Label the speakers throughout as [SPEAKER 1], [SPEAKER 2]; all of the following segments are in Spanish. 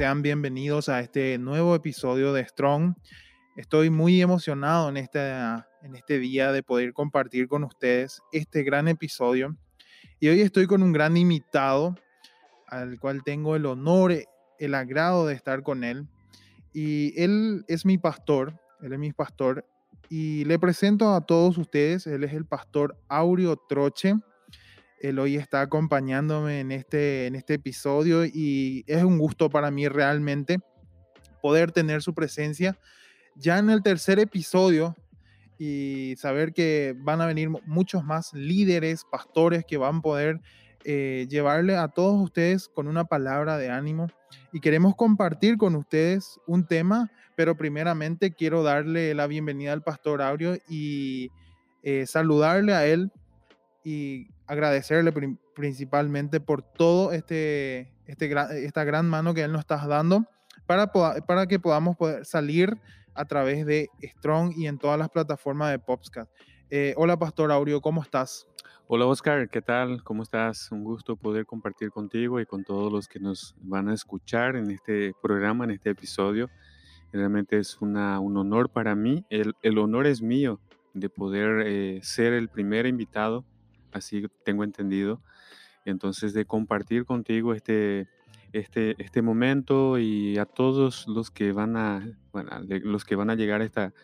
[SPEAKER 1] Sean bienvenidos a este nuevo episodio de Strong. Estoy muy emocionado en este, en este día de poder compartir con ustedes este gran episodio. Y hoy estoy con un gran invitado al cual tengo el honor, el agrado de estar con él. Y él es mi pastor, él es mi pastor. Y le presento a todos ustedes, él es el pastor Aureo Troche. Él hoy está acompañándome en este, en este episodio y es un gusto para mí realmente poder tener su presencia ya en el tercer episodio y saber que van a venir muchos más líderes, pastores que van a poder eh, llevarle a todos ustedes con una palabra de ánimo. Y queremos compartir con ustedes un tema, pero primeramente quiero darle la bienvenida al pastor Aureo y eh, saludarle a él y agradecerle principalmente por todo este, este esta gran mano que Él nos está dando para, para que podamos poder salir a través de Strong y en todas las plataformas de Popscat. Eh, hola, Pastor Aureo, ¿cómo estás?
[SPEAKER 2] Hola, Oscar, ¿qué tal? ¿Cómo estás? Un gusto poder compartir contigo y con todos los que nos van a escuchar en este programa, en este episodio. Realmente es una, un honor para mí. El, el honor es mío de poder eh, ser el primer invitado así tengo entendido. Entonces, de compartir contigo este, este, este momento y a todos los que van a, bueno, los que van a llegar a esta,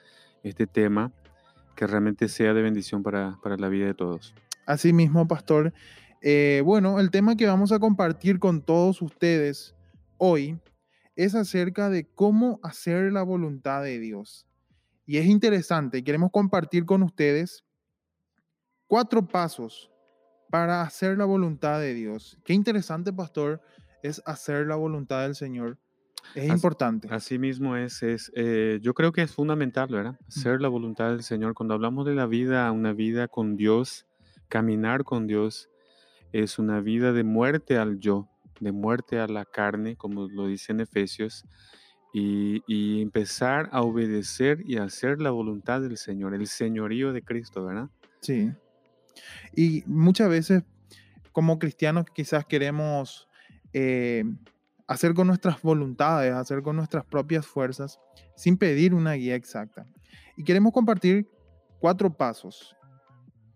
[SPEAKER 2] este tema, que realmente sea de bendición para, para la vida de todos.
[SPEAKER 1] Así mismo, pastor. Eh, bueno, el tema que vamos a compartir con todos ustedes hoy es acerca de cómo hacer la voluntad de Dios. Y es interesante, queremos compartir con ustedes cuatro pasos para hacer la voluntad de Dios. Qué interesante, pastor, es hacer la voluntad del Señor. Es importante.
[SPEAKER 2] Así mismo es, es eh, yo creo que es fundamental, ¿verdad? Hacer la voluntad del Señor. Cuando hablamos de la vida, una vida con Dios, caminar con Dios, es una vida de muerte al yo, de muerte a la carne, como lo dice en Efesios, y, y empezar a obedecer y hacer la voluntad del Señor, el señorío de Cristo, ¿verdad?
[SPEAKER 1] Sí. Y muchas veces como cristianos quizás queremos eh, hacer con nuestras voluntades, hacer con nuestras propias fuerzas, sin pedir una guía exacta. Y queremos compartir cuatro pasos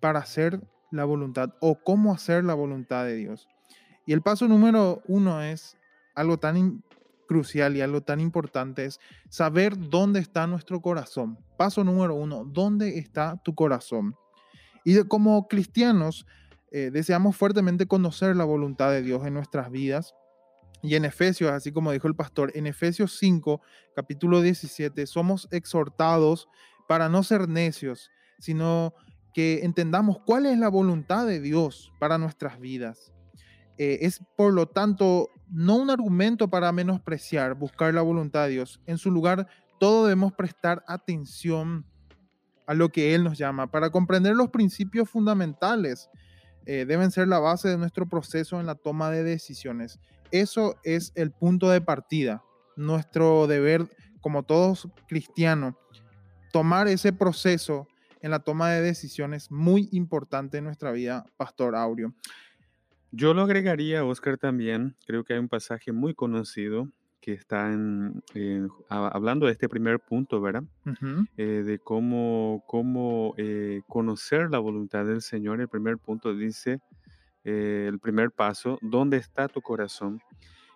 [SPEAKER 1] para hacer la voluntad o cómo hacer la voluntad de Dios. Y el paso número uno es algo tan crucial y algo tan importante, es saber dónde está nuestro corazón. Paso número uno, ¿dónde está tu corazón? Y como cristianos, eh, deseamos fuertemente conocer la voluntad de Dios en nuestras vidas. Y en Efesios, así como dijo el pastor, en Efesios 5, capítulo 17, somos exhortados para no ser necios, sino que entendamos cuál es la voluntad de Dios para nuestras vidas. Eh, es, por lo tanto, no un argumento para menospreciar, buscar la voluntad de Dios. En su lugar, todo debemos prestar atención a lo que Él nos llama. Para comprender los principios fundamentales, eh, deben ser la base de nuestro proceso en la toma de decisiones. Eso es el punto de partida. Nuestro deber, como todos cristianos, tomar ese proceso en la toma de decisiones muy importante en nuestra vida, Pastor Aureo.
[SPEAKER 2] Yo lo agregaría, Oscar, también. Creo que hay un pasaje muy conocido que está en, hablando de este primer punto, ¿verdad? Eh, de cómo, cómo eh, conocer la voluntad del Señor. El primer punto dice, eh, el primer paso, ¿dónde está tu corazón?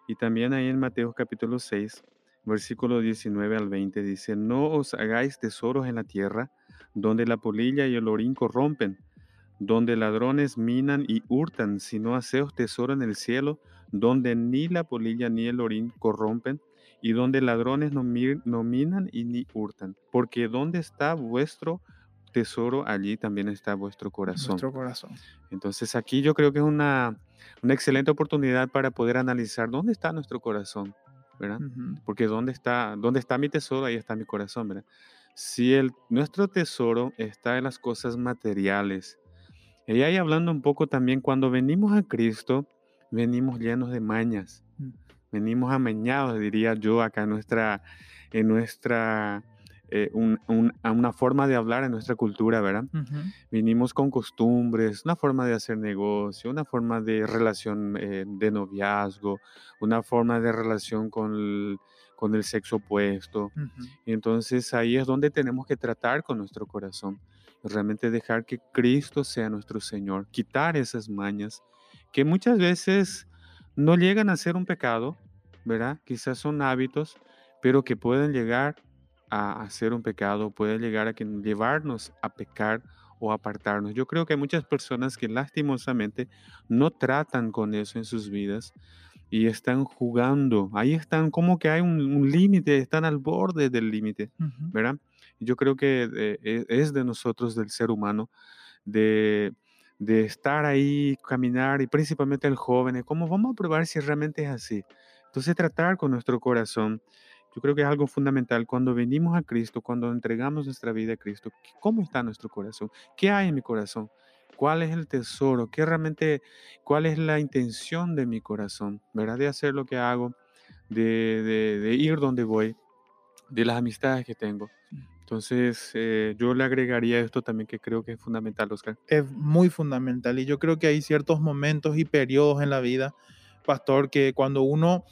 [SPEAKER 2] Y también ahí en Mateo capítulo 6, versículo 19 al 20 dice, no os hagáis tesoros en la tierra, donde la polilla y el orín corrompen donde ladrones minan y hurtan, sino haceos tesoro en el cielo, donde ni la polilla ni el orín corrompen, y donde ladrones no, minan y ni hurtan. Porque donde está vuestro tesoro, allí también está vuestro corazón. Entonces aquí yo creo que es una, una excelente oportunidad para poder analizar dónde está nuestro corazón, ¿verdad? Porque dónde está, dónde está mi tesoro, ahí está mi corazón, ¿verdad? Si el, nuestro tesoro está en las cosas materiales, y ahí hablando un poco también, cuando venimos a Cristo, venimos llenos de mañas, mm. venimos amañados, diría yo, acá en nuestra, en nuestra eh, una forma de hablar en nuestra cultura, ¿verdad? Vinimos con costumbres, una forma de hacer negocio, una forma de relación eh, de noviazgo, una forma de relación con el, con el sexo opuesto. Y entonces ahí es donde tenemos que tratar con nuestro corazón, realmente dejar que Cristo sea nuestro Señor, quitar esas mañas que muchas veces no llegan a ser un pecado, ¿verdad? Quizás son hábitos, pero que pueden llegar a, hacer un pecado, pueden llegar a que, llevarnos a pecar o apartarnos. Yo creo que hay muchas personas que lastimosamente no tratan con eso en sus vidas y están jugando. Ahí están como que hay un, límite, están al borde del límite, ¿verdad? Yo creo que eh, es de nosotros, del ser humano, de de estar ahí, caminar y principalmente el joven, ¿cómo vamos a probar si realmente es así? Entonces tratar con nuestro corazón, yo creo que es algo fundamental cuando venimos a Cristo, cuando entregamos nuestra vida a Cristo, ¿cómo está nuestro corazón? ¿Qué hay en mi corazón? ¿Cuál es el tesoro? ¿Qué realmente, cuál es la intención de mi corazón? ¿Verdad? De hacer lo que hago, de, de ir donde voy, de las amistades que tengo. Entonces, eh, yo le agregaría esto también que creo que es fundamental, Oscar.
[SPEAKER 1] Es muy fundamental y yo creo que hay ciertos momentos y periodos en la vida, pastor, que cuando uno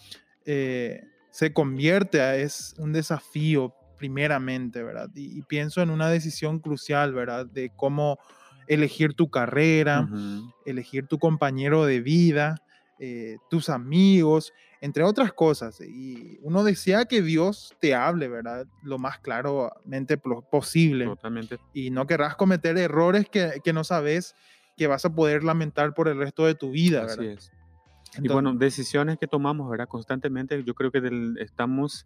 [SPEAKER 1] eh, se convierte es un desafío primeramente, ¿verdad? Y, pienso en una decisión crucial, ¿verdad? De cómo elegir tu carrera, elegir tu compañero de vida, eh, tus amigos, entre otras cosas. Y uno desea que Dios te hable, ¿verdad? Lo más claramente posible.
[SPEAKER 2] Totalmente.
[SPEAKER 1] Y no querrás cometer errores que, que, no sabes que vas a poder lamentar por el resto de tu vida, ¿verdad?
[SPEAKER 2] Así es. y bueno, decisiones que tomamos, ¿verdad? Constantemente, yo creo que estamos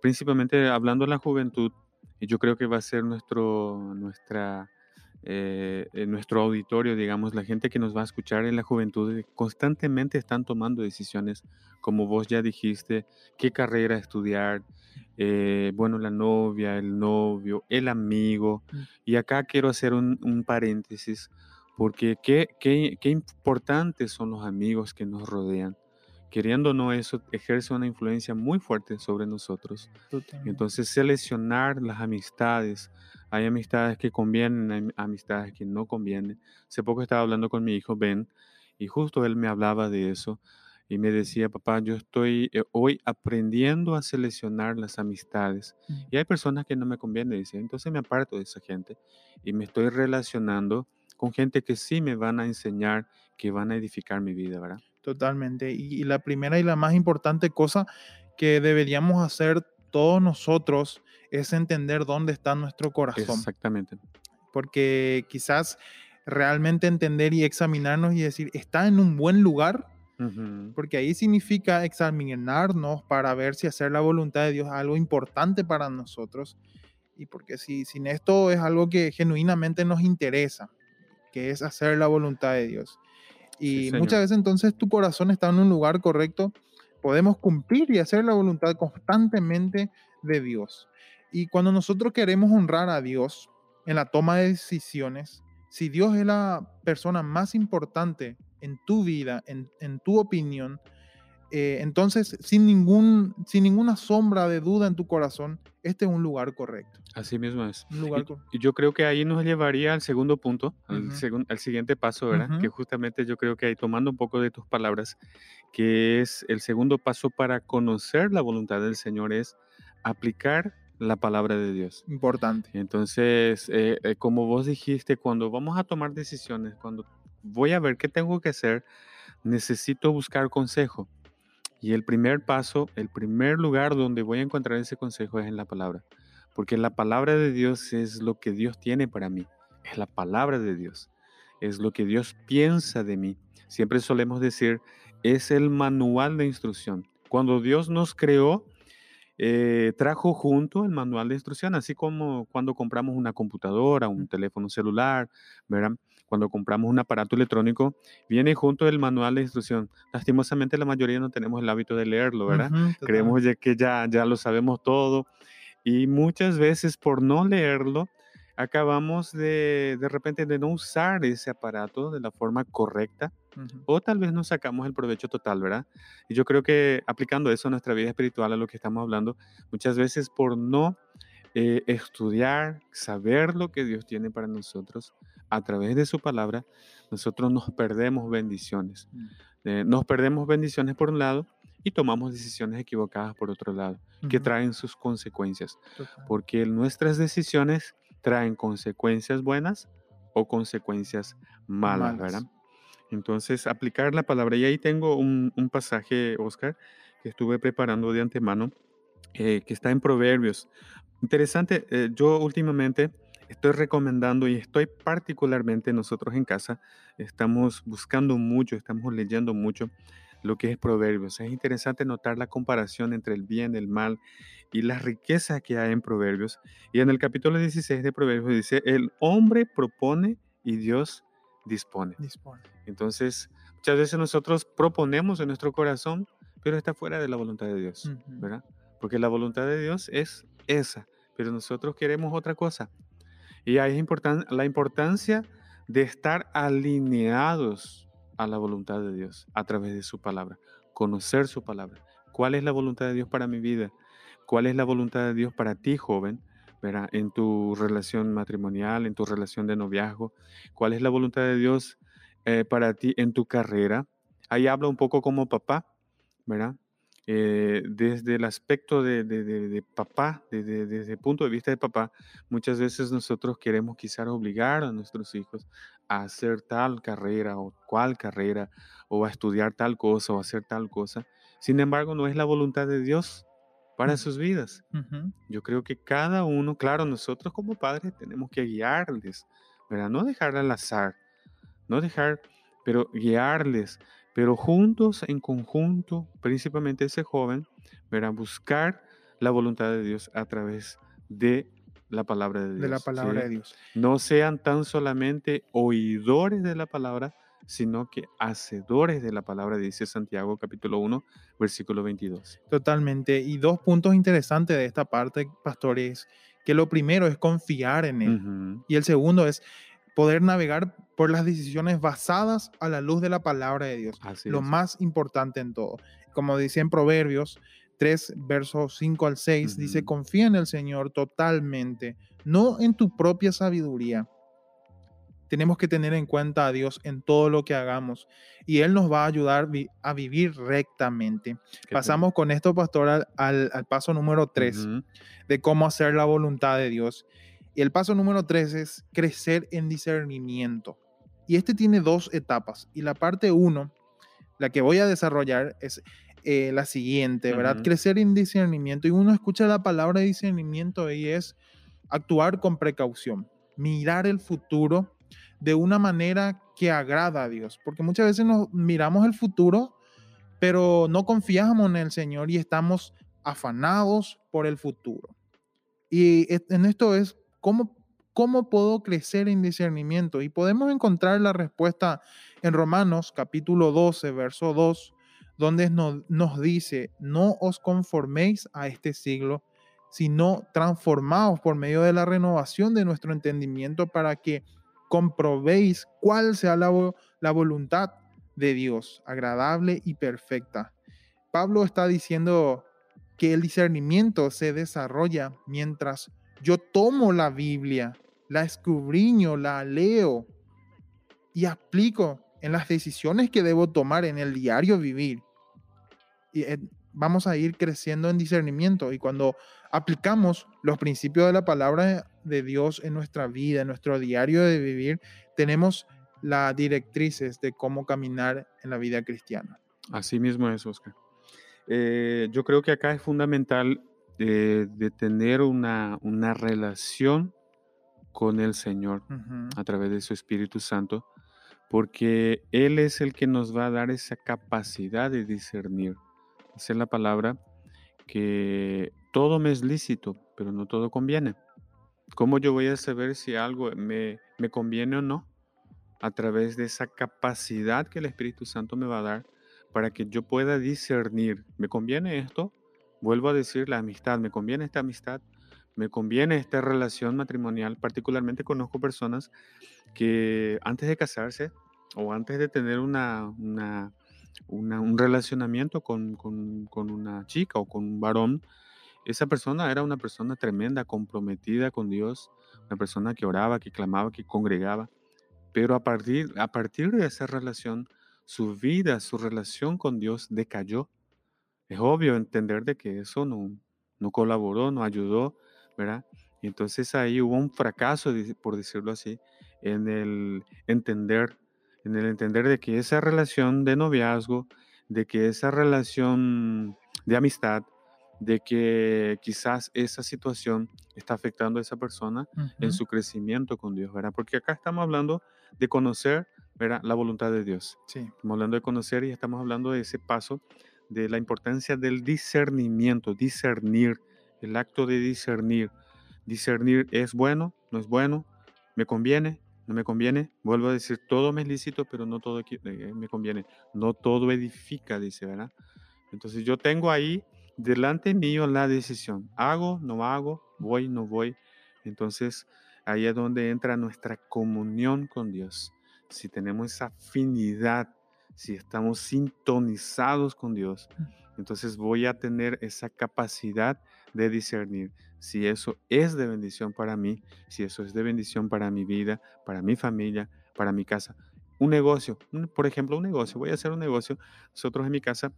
[SPEAKER 2] principalmente hablando de la juventud, y yo creo que va a ser nuestro, nuestra eh, en nuestro auditorio, digamos, la gente que nos va a escuchar en la juventud, constantemente están tomando decisiones, como vos ya dijiste, qué carrera estudiar, eh, bueno, la novia, el novio, el amigo. Mm. Y acá quiero hacer un, paréntesis, porque qué, qué, qué importantes son los amigos que nos rodean queriendo o no, eso ejerce una influencia muy fuerte sobre nosotros. Entonces, seleccionar las amistades. Hay amistades que convienen, hay amistades que no convienen. Hace poco estaba hablando con mi hijo Ben y justo él me hablaba de eso y me decía, papá, yo estoy eh, hoy aprendiendo a seleccionar las amistades. Mm. Y hay personas que no me convienen, dice, entonces me aparto de esa gente y me estoy relacionando con gente que sí me van a enseñar, que van a edificar mi vida, ¿verdad?
[SPEAKER 1] Totalmente. Y, la primera y la más importante cosa que deberíamos hacer todos nosotros es entender dónde está nuestro corazón.
[SPEAKER 2] Exactamente.
[SPEAKER 1] Porque quizás realmente entender y examinarnos y decir, ¿está en un buen lugar? Porque ahí significa examinarnos para ver si hacer la voluntad de Dios es algo importante para nosotros. Y porque si sin esto es algo que genuinamente nos interesa, que es hacer la voluntad de Dios. Y muchas veces entonces tu corazón está en un lugar correcto, podemos cumplir y hacer la voluntad constantemente de Dios. Y cuando nosotros queremos honrar a Dios en la toma de decisiones, si Dios es la persona más importante en tu vida, en, en tu opinión, eh, entonces, sin, ningún, sin ninguna sombra de duda en tu corazón, este es un lugar correcto.
[SPEAKER 2] Así mismo es. y, yo creo que ahí nos llevaría al segundo punto, al, al siguiente paso, ¿verdad? Que justamente yo creo que ahí, tomando un poco de tus palabras, que es el segundo paso para conocer la voluntad del Señor, es aplicar la palabra de Dios.
[SPEAKER 1] Importante.
[SPEAKER 2] Entonces, eh, eh, como vos dijiste, cuando vamos a tomar decisiones, cuando voy a ver qué tengo que hacer, necesito buscar consejo. Y el primer paso, el primer lugar donde voy a encontrar ese consejo es en la palabra. Porque la palabra de Dios es lo que Dios tiene para mí. Es la palabra de Dios. Es lo que Dios piensa de mí. Siempre solemos decir, es el manual de instrucción. Cuando Dios nos creó, eh, trajo junto el manual de instrucción, así como cuando compramos una computadora, un teléfono celular, ¿verdad? Cuando compramos un aparato electrónico, viene junto el manual de instrucción. Lastimosamente la mayoría no tenemos el hábito de leerlo, ¿verdad? Creemos que ya, ya lo sabemos todo y muchas veces por no leerlo, acabamos de, de repente de no usar ese aparato de la forma correcta o tal vez no sacamos el provecho total, ¿verdad? Y yo creo que aplicando eso a nuestra vida espiritual, a lo que estamos hablando, muchas veces por no eh, estudiar, saber lo que Dios tiene para nosotros a través de su palabra, nosotros nos perdemos bendiciones. Mm. Eh, nos perdemos bendiciones por un lado y tomamos decisiones equivocadas por otro lado, que traen sus consecuencias. Porque nuestras decisiones traen consecuencias buenas o consecuencias malas, ¿verdad? Entonces, aplicar la palabra. Y ahí tengo un, pasaje, Oscar, que estuve preparando de antemano, eh, que está en Proverbios. Interesante, eh, yo últimamente estoy recomendando y estoy particularmente nosotros en casa, estamos buscando mucho, estamos leyendo mucho lo que es Proverbios. Es interesante notar la comparación entre el bien, el mal y la riqueza que hay en Proverbios. Y en el capítulo 16 de Proverbios dice, el hombre propone y Dios dispone. Entonces, muchas veces nosotros proponemos en nuestro corazón, pero está fuera de la voluntad de Dios, ¿verdad? Porque la voluntad de Dios es esa, pero nosotros queremos otra cosa. Y ahí es la importancia de estar alineados a la voluntad de Dios a través de su palabra, conocer su palabra. ¿Cuál es la voluntad de Dios para mi vida? ¿Cuál es la voluntad de Dios para ti, joven? ¿verdad? En tu relación matrimonial, en tu relación de noviazgo. ¿Cuál es la voluntad de Dios eh, para ti en tu carrera? Ahí habla un poco como papá, ¿verdad? Eh, desde el aspecto de, papá, desde, el punto de vista de papá, muchas veces nosotros queremos quizás obligar a nuestros hijos a hacer tal carrera o cual carrera, o a estudiar tal cosa o hacer tal cosa. Sin embargo, no es la voluntad de Dios para sus vidas. Yo creo que cada uno, claro, nosotros como padres tenemos que guiarles, ¿verdad? No dejar al azar, no dejar, pero guiarles pero juntos, en conjunto, principalmente ese joven, verán buscar la voluntad de Dios a través de la palabra de Dios.
[SPEAKER 1] De la palabra de Dios.
[SPEAKER 2] No sean tan solamente oidores de la palabra, sino que hacedores de la palabra, dice Santiago capítulo 1, versículo 22.
[SPEAKER 1] Totalmente. Y dos puntos interesantes de esta parte, pastores, que lo primero es confiar en Él. Y el segundo es poder navegar por las decisiones basadas a la luz de la palabra de Dios. lo más importante en todo. Como dice en Proverbios 3, versos 5 al 6, dice, confía en el Señor totalmente, no en tu propia sabiduría. Tenemos que tener en cuenta a Dios en todo lo que hagamos y Él nos va a ayudar a vivir rectamente. Pasamos con esto, pastor, al, paso número 3 de cómo hacer la voluntad de Dios. Y el paso número tres es crecer en discernimiento. Y este tiene dos etapas. Y la parte uno, la que voy a desarrollar, es eh, la siguiente, ¿verdad? Crecer en discernimiento. Y uno escucha la palabra discernimiento y es actuar con precaución, mirar el futuro de una manera que agrada a Dios. Porque muchas veces nos miramos el futuro, pero no confiamos en el Señor y estamos afanados por el futuro. Y en esto es ¿Cómo, ¿Cómo puedo crecer en discernimiento? Y podemos encontrar la respuesta en Romanos capítulo 12, verso 2, donde nos, nos dice, no os conforméis a este siglo, sino transformaos por medio de la renovación de nuestro entendimiento para que comprobéis cuál sea la, la voluntad de Dios, agradable y perfecta. Pablo está diciendo que el discernimiento se desarrolla mientras yo tomo la Biblia, la escudriño, la leo y aplico en las decisiones que debo tomar en el diario vivir. Y eh, vamos a ir creciendo en discernimiento y cuando aplicamos los principios de la palabra de Dios en nuestra vida, en nuestro diario de vivir, tenemos las directrices de cómo caminar en la vida cristiana.
[SPEAKER 2] Así mismo es, Oscar. Eh, yo creo que acá es fundamental de, tener una, una, relación con el Señor a través de su Espíritu Santo, porque Él es el que nos va a dar esa capacidad de discernir. Esa es la palabra que todo me es lícito, pero no todo conviene. ¿Cómo yo voy a saber si algo me, me conviene o no? A través de esa capacidad que el Espíritu Santo me va a dar para que yo pueda discernir, ¿me conviene esto? Vuelvo a decir la amistad, me conviene esta amistad, me conviene esta relación matrimonial. Particularmente conozco personas que antes de casarse o antes de tener una, un relacionamiento con, una chica o con un varón, esa persona era una persona tremenda, comprometida con Dios, una persona que oraba, que clamaba, que congregaba. Pero a partir, a partir de esa relación, su vida, su relación con Dios decayó. Es obvio entender de que eso no, no colaboró, no ayudó, ¿verdad? Y entonces ahí hubo un fracaso, por decirlo así, en el entender, en el entender de que esa relación de noviazgo, de que esa relación de amistad, de que quizás esa situación está afectando a esa persona en su crecimiento con Dios, ¿verdad? Porque acá estamos hablando de conocer, ¿verdad? La voluntad de Dios.
[SPEAKER 1] Sí.
[SPEAKER 2] Estamos hablando de conocer y estamos hablando de ese paso de la importancia del discernimiento, discernir, el acto de discernir. Discernir es bueno, no es bueno, me conviene, no me conviene. Vuelvo a decir, todo me es lícito, pero no todo eh, me conviene. No todo edifica, dice, ¿verdad? Entonces yo tengo ahí delante mío la decisión. Hago, no hago, voy, no voy. Entonces ahí es donde entra nuestra comunión con Dios. Si tenemos esa afinidad, si estamos sintonizados con Dios, entonces voy a tener esa capacidad de discernir si eso es de bendición para mí, si eso es de bendición para mi vida, para mi familia, para mi casa. Un negocio, por ejemplo, un negocio, voy a hacer un negocio. Nosotros en mi casa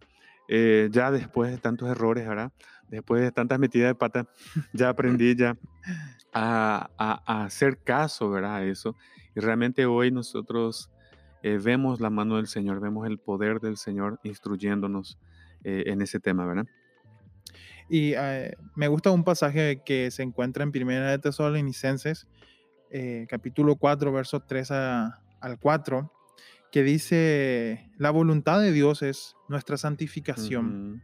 [SPEAKER 2] eh, ya después de tantos errores, ¿verdad? Después de tantas metidas de pata, ya aprendí ya a, hacer caso, ¿verdad? A eso. Y realmente hoy nosotros eh, vemos la mano del Señor, vemos el poder del Señor instruyéndonos eh, en ese tema, ¿verdad?
[SPEAKER 1] Y me gusta un pasaje que se encuentra en Primera de Tesalonicenses, capítulo 4, versos 3 al 4, que dice, la voluntad de Dios es nuestra santificación,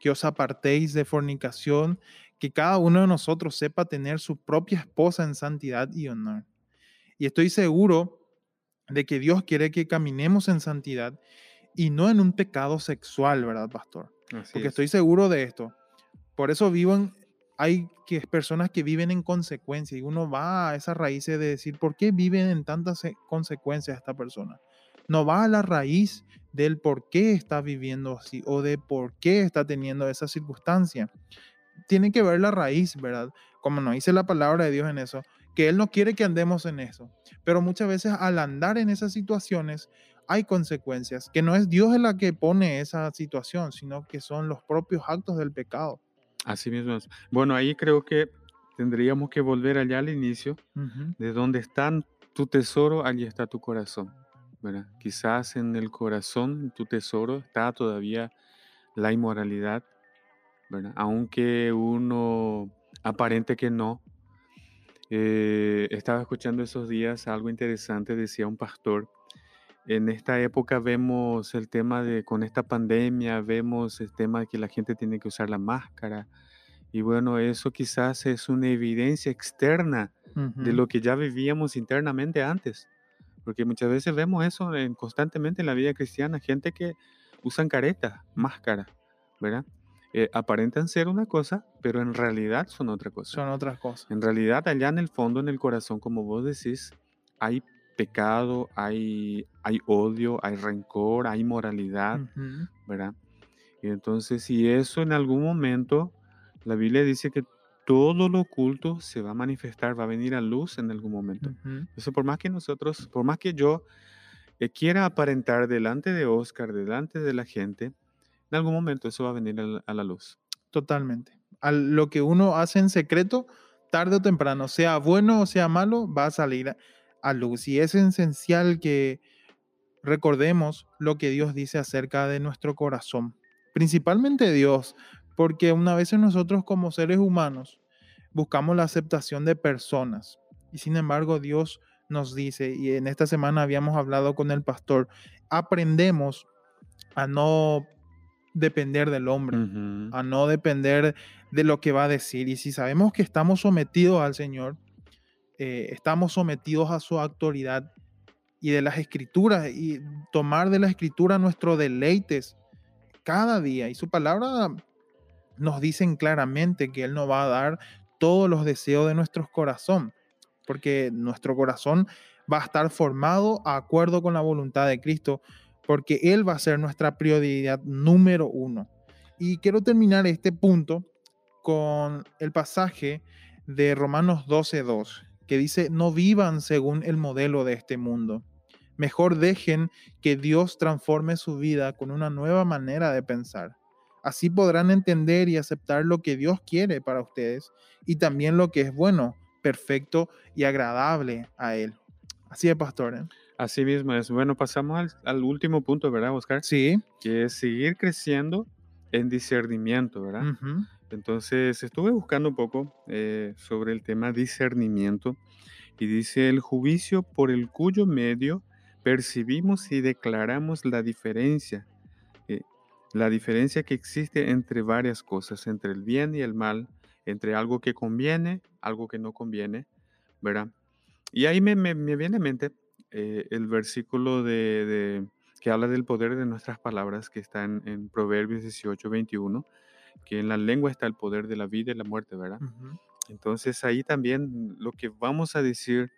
[SPEAKER 1] que os apartéis de fornicación, que cada uno de nosotros sepa tener su propia esposa en santidad y honor. Y estoy seguro de que Dios quiere que caminemos en santidad y no en un pecado sexual, ¿verdad, pastor? Porque estoy seguro de esto. Por eso vivo hay que, personas que viven en consecuencia y uno va a esas raíces de decir, ¿por qué viven en tantas consecuencias esta persona? no va a la raíz del por qué está viviendo así o de por qué está teniendo esa circunstancia. Tiene que ver la raíz, ¿verdad? Como nos dice la palabra de Dios en eso, que Él no quiere que andemos en eso. Pero muchas veces al andar en esas situaciones hay consecuencias, que no es Dios el que pone esa situación, sino que son los propios actos del pecado.
[SPEAKER 2] Así mismo es. Bueno, ahí creo que tendríamos que volver allá al inicio, de donde está tu tesoro, allí está tu corazón. Quizás en el corazón, tu tesoro, está todavía la inmoralidad, Aunque uno aparente que no. Eh, estaba escuchando esos días algo interesante, decía un pastor. En esta época vemos el tema de, con esta pandemia, vemos el tema de que la gente tiene que usar la máscara. Y bueno, eso quizás es una evidencia externa de lo que ya vivíamos internamente antes. Porque muchas veces vemos eso en, constantemente en la vida cristiana, gente que usan caretas, máscaras, ¿verdad? Eh, aparentan ser una cosa, pero en realidad son otra cosa.
[SPEAKER 1] Son otras cosas.
[SPEAKER 2] En realidad, allá en el fondo, en el corazón, como vos decís, hay pecado, hay, hay odio, hay rencor, hay moralidad, ¿verdad? Y entonces, si eso en algún momento, la Biblia dice que todo lo oculto se va a manifestar, va a venir a luz en algún momento. Eso por más que nosotros, por más que yo eh, quiera aparentar delante de Oscar, delante de la gente, en algún momento eso va a venir a la, luz.
[SPEAKER 1] Totalmente. A lo que uno hace en secreto, tarde o temprano, sea bueno o sea malo, va a salir a luz. Y es esencial que recordemos lo que Dios dice acerca de nuestro corazón. Principalmente Dios, porque una vez nosotros como seres humanos buscamos la aceptación de personas y sin embargo Dios nos dice, y en esta semana habíamos hablado con el pastor, aprendemos a no depender del hombre, a no depender de lo que va a decir. Y si sabemos que estamos sometidos al Señor, eh, estamos sometidos a su autoridad y de las escrituras y tomar de la escritura nuestros deleites cada día. Y su palabra nos dicen claramente que Él nos va a dar todos los deseos de nuestro corazón, porque nuestro corazón va a estar formado a acuerdo con la voluntad de Cristo, porque Él va a ser nuestra prioridad número uno. Y quiero terminar este punto con el pasaje de Romanos 12.2, que dice, no vivan según el modelo de este mundo. Mejor dejen que Dios transforme su vida con una nueva manera de pensar. Así podrán entender y aceptar lo que Dios quiere para ustedes y también lo que es bueno, perfecto y agradable a Él. Así es, pastor. ¿eh?
[SPEAKER 2] Así mismo es. Bueno, pasamos al, último punto, ¿verdad, Oscar?
[SPEAKER 1] Sí.
[SPEAKER 2] Que es seguir creciendo en discernimiento, ¿verdad? Entonces estuve buscando un poco eh, sobre el tema discernimiento y dice el juicio por el cuyo medio percibimos y declaramos la diferencia, eh, la diferencia que existe entre varias cosas, entre el bien y el mal, entre algo que conviene, algo que no conviene, ¿verdad? Y ahí me, viene a mente eh, el versículo de, que habla del poder de nuestras palabras, que está en, Proverbios 18, 21, que en la lengua está el poder de la vida y la muerte, ¿verdad? Entonces ahí también lo que vamos a decir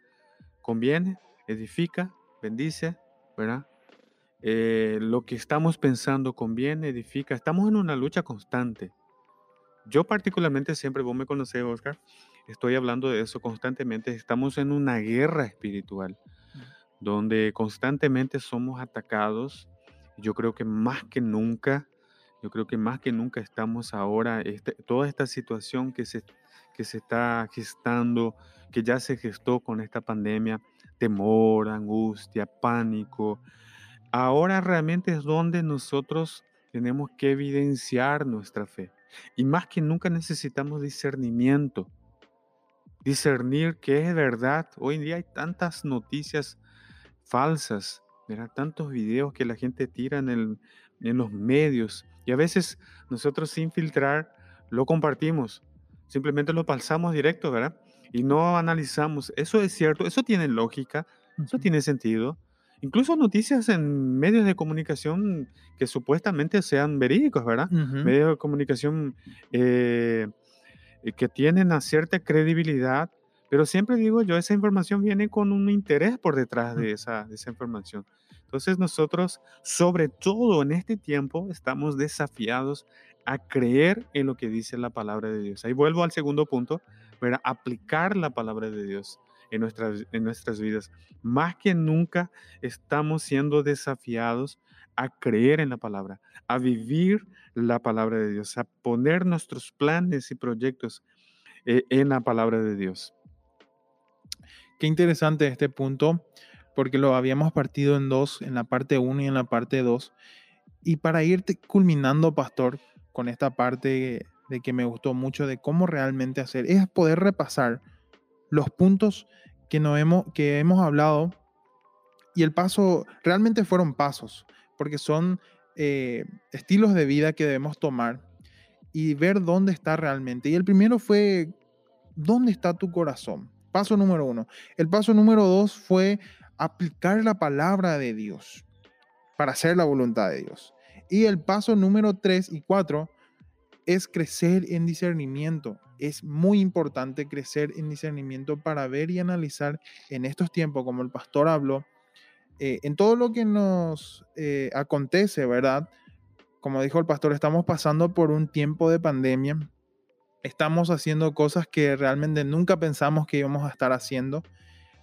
[SPEAKER 2] conviene, edifica, bendice, ¿verdad? Eh, lo que estamos pensando conviene, edifica. Estamos en una lucha constante. Yo particularmente siempre, vos me conocés, Oscar, Estoy hablando de eso constantemente. Estamos en una guerra espiritual donde constantemente somos atacados. Yo creo que más que nunca, yo creo que más que nunca estamos ahora, este, toda esta situación que se, que se está gestando, que ya se gestó con esta pandemia, temor, angustia, pánico, ahora realmente es donde nosotros tenemos que evidenciar nuestra fe. Y más que nunca necesitamos discernimiento discernir qué es verdad. Hoy en día hay tantas noticias falsas, tantos videos que la gente tira en, en los medios y a veces nosotros sin filtrar lo compartimos, simplemente lo pasamos directo, ¿verdad? Y no analizamos, eso es cierto, eso tiene lógica, eso tiene sentido. Incluso noticias en medios de comunicación que supuestamente sean verídicos, ¿verdad? Medios de comunicación eh, que tienen una cierta credibilidad, pero siempre digo yo, esa información viene con un interés por detrás de esa, esa información. Entonces nosotros, sobre todo en este tiempo, estamos desafiados a creer en lo que dice la palabra de Dios. Ahí vuelvo al segundo punto, para aplicar la palabra de Dios en nuestras, en nuestras vidas. Más que nunca estamos siendo desafiados a creer en la palabra, a vivir la palabra de Dios, a poner nuestros planes y proyectos eh, en la palabra de Dios.
[SPEAKER 1] Qué interesante este punto, porque lo habíamos partido en dos, en la parte 1 y en la parte 2. Y para irte culminando, pastor, con esta parte de que me gustó mucho de cómo realmente hacer, es poder repasar los puntos que, no hemos, que hemos hablado y el paso, realmente fueron pasos, porque son eh, estilos de vida que debemos tomar y ver dónde está realmente. Y el primero fue, ¿dónde está tu corazón? Paso número uno. El paso número dos fue aplicar la palabra de Dios para hacer la voluntad de Dios. Y el paso número tres y cuatro es crecer en discernimiento. Es muy importante crecer en discernimiento para ver y analizar en estos tiempos, como el pastor habló, eh, en todo lo que nos eh, acontece, ¿verdad? Como dijo el pastor, estamos pasando por un tiempo de pandemia. Estamos haciendo cosas que realmente nunca pensamos que íbamos a estar haciendo.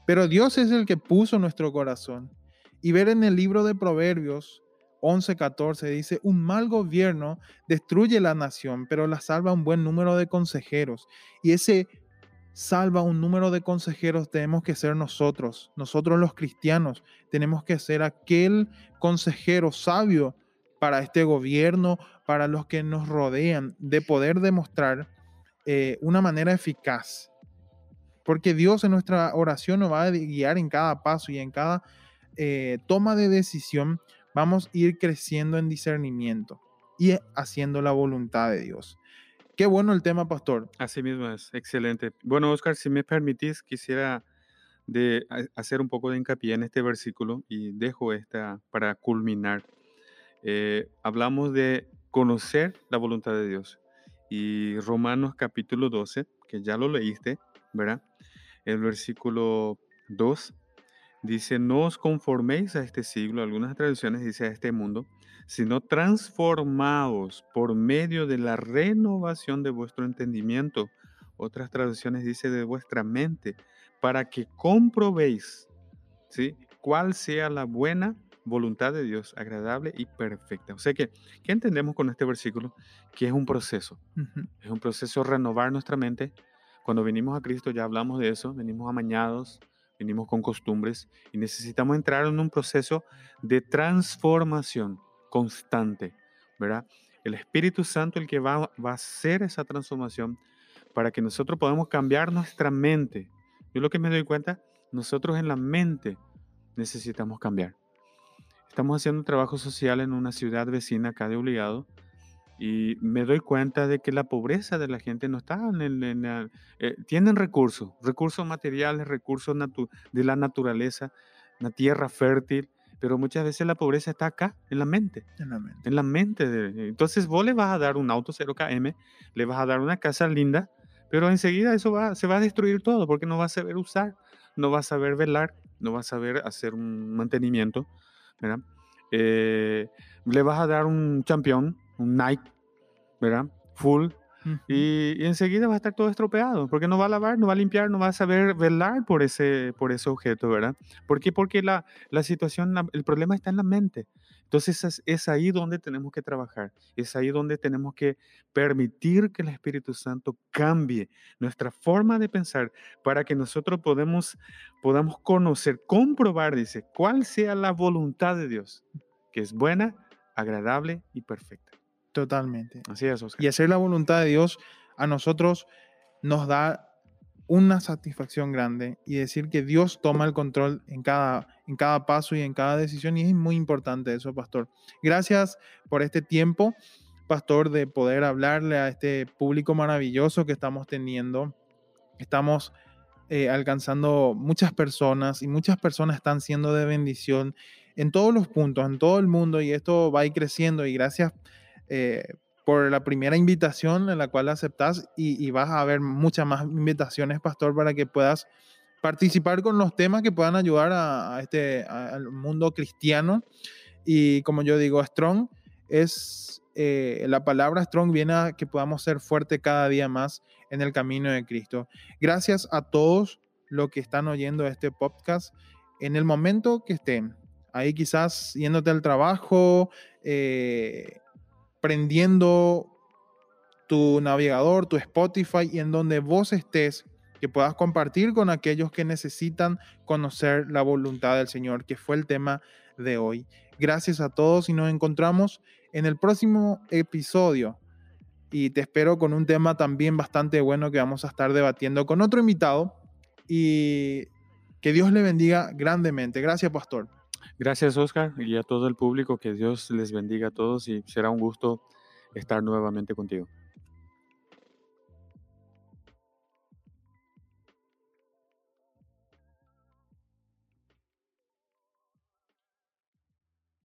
[SPEAKER 1] Pero Dios es el que puso nuestro corazón. Y ver en el libro de Proverbios 11:14 dice, un mal gobierno destruye la nación, pero la salva un buen número de consejeros. Y ese salva un número de consejeros, tenemos que ser nosotros, nosotros los cristianos, tenemos que ser aquel consejero sabio para este gobierno, para los que nos rodean, de poder demostrar eh, una manera eficaz. Porque Dios en nuestra oración nos va a guiar en cada paso y en cada eh, toma de decisión, vamos a ir creciendo en discernimiento y haciendo la voluntad de Dios. Qué bueno el tema, pastor.
[SPEAKER 2] Así mismo es, excelente. Bueno, Oscar, si me permitís, quisiera de hacer un poco de hincapié en este versículo y dejo esta para culminar. Eh, hablamos de conocer la voluntad de Dios. Y Romanos capítulo 12, que ya lo leíste, ¿verdad? El versículo 2 dice, no os conforméis a este siglo, algunas traducciones dice a este mundo, sino transformaos por medio de la renovación de vuestro entendimiento. Otras traducciones dice de vuestra mente, para que comprobéis ¿sí? cuál sea la buena voluntad de Dios, agradable y perfecta. O sea que, ¿qué entendemos con este versículo? Que es un proceso. Es un proceso renovar nuestra mente. Cuando venimos a Cristo ya hablamos de eso, venimos amañados, venimos con costumbres y necesitamos entrar en un proceso de transformación constante, ¿verdad? El Espíritu Santo el que va, va a hacer esa transformación para que nosotros podamos cambiar nuestra mente. Yo lo que me doy cuenta, nosotros en la mente necesitamos cambiar. Estamos haciendo un trabajo social en una ciudad vecina acá de Obligado y me doy cuenta de que la pobreza de la gente no está en, el, eh, tienen recursos, recursos materiales, recursos de la naturaleza, una tierra fértil, pero muchas veces la pobreza está acá, en la mente. En la mente. En la mente. De, entonces vos le vas a dar un auto 0KM, le vas a dar una casa linda, pero enseguida eso va, se va a destruir todo porque no va a saber usar, no va a saber velar, no va a saber hacer un mantenimiento. ¿Verdad? Eh, le vas a dar un campeón, un Nike, ¿verdad? Full. y, enseguida va a estar todo estropeado, porque no va a lavar, no va a limpiar, no va a saber velar por ese, por ese objeto, ¿verdad? ¿Por qué? Porque la, la situación, el problema está en la mente. Entonces es, es, ahí donde tenemos que trabajar, es ahí donde tenemos que permitir que el Espíritu Santo cambie nuestra forma de pensar para que nosotros podemos, podamos conocer, comprobar, dice, cuál sea la voluntad de Dios, que es buena, agradable y perfecta.
[SPEAKER 1] Totalmente.
[SPEAKER 2] Así es,
[SPEAKER 1] Y hacer la voluntad de Dios a nosotros nos da una satisfacción grande y decir que Dios toma el control en cada, en cada paso y en cada decisión. Y es muy importante eso, pastor. Gracias por este tiempo, pastor, de poder hablarle a este público maravilloso que estamos teniendo. Estamos eh, alcanzando muchas personas y muchas personas están siendo de bendición en todos los puntos, en todo el mundo y esto va a ir creciendo y gracias eh, por la primera invitación en la cual aceptas y, vas a ver muchas más invitaciones, pastor, para que puedas participar con los temas que puedan ayudar a, este, al mundo cristiano. Y como yo digo, Strong es, eh, la palabra Strong viene a que podamos ser fuertes cada día más en el camino de Cristo. Gracias a todos los que están oyendo este podcast en el momento que estén. Ahí quizás yéndote al trabajo, eh, prendiendo tu navegador, tu Spotify y en donde vos estés, que puedas compartir con aquellos que necesitan conocer la voluntad del Señor, que fue el tema de hoy. Gracias a todos y nos encontramos en el próximo episodio. Y te espero con un tema también bastante bueno que vamos a estar debatiendo con otro invitado. Y que Dios le bendiga grandemente. Gracias, pastor.
[SPEAKER 2] Gracias, Oscar, y a todo el público. Que Dios les bendiga a todos y será un gusto estar nuevamente contigo.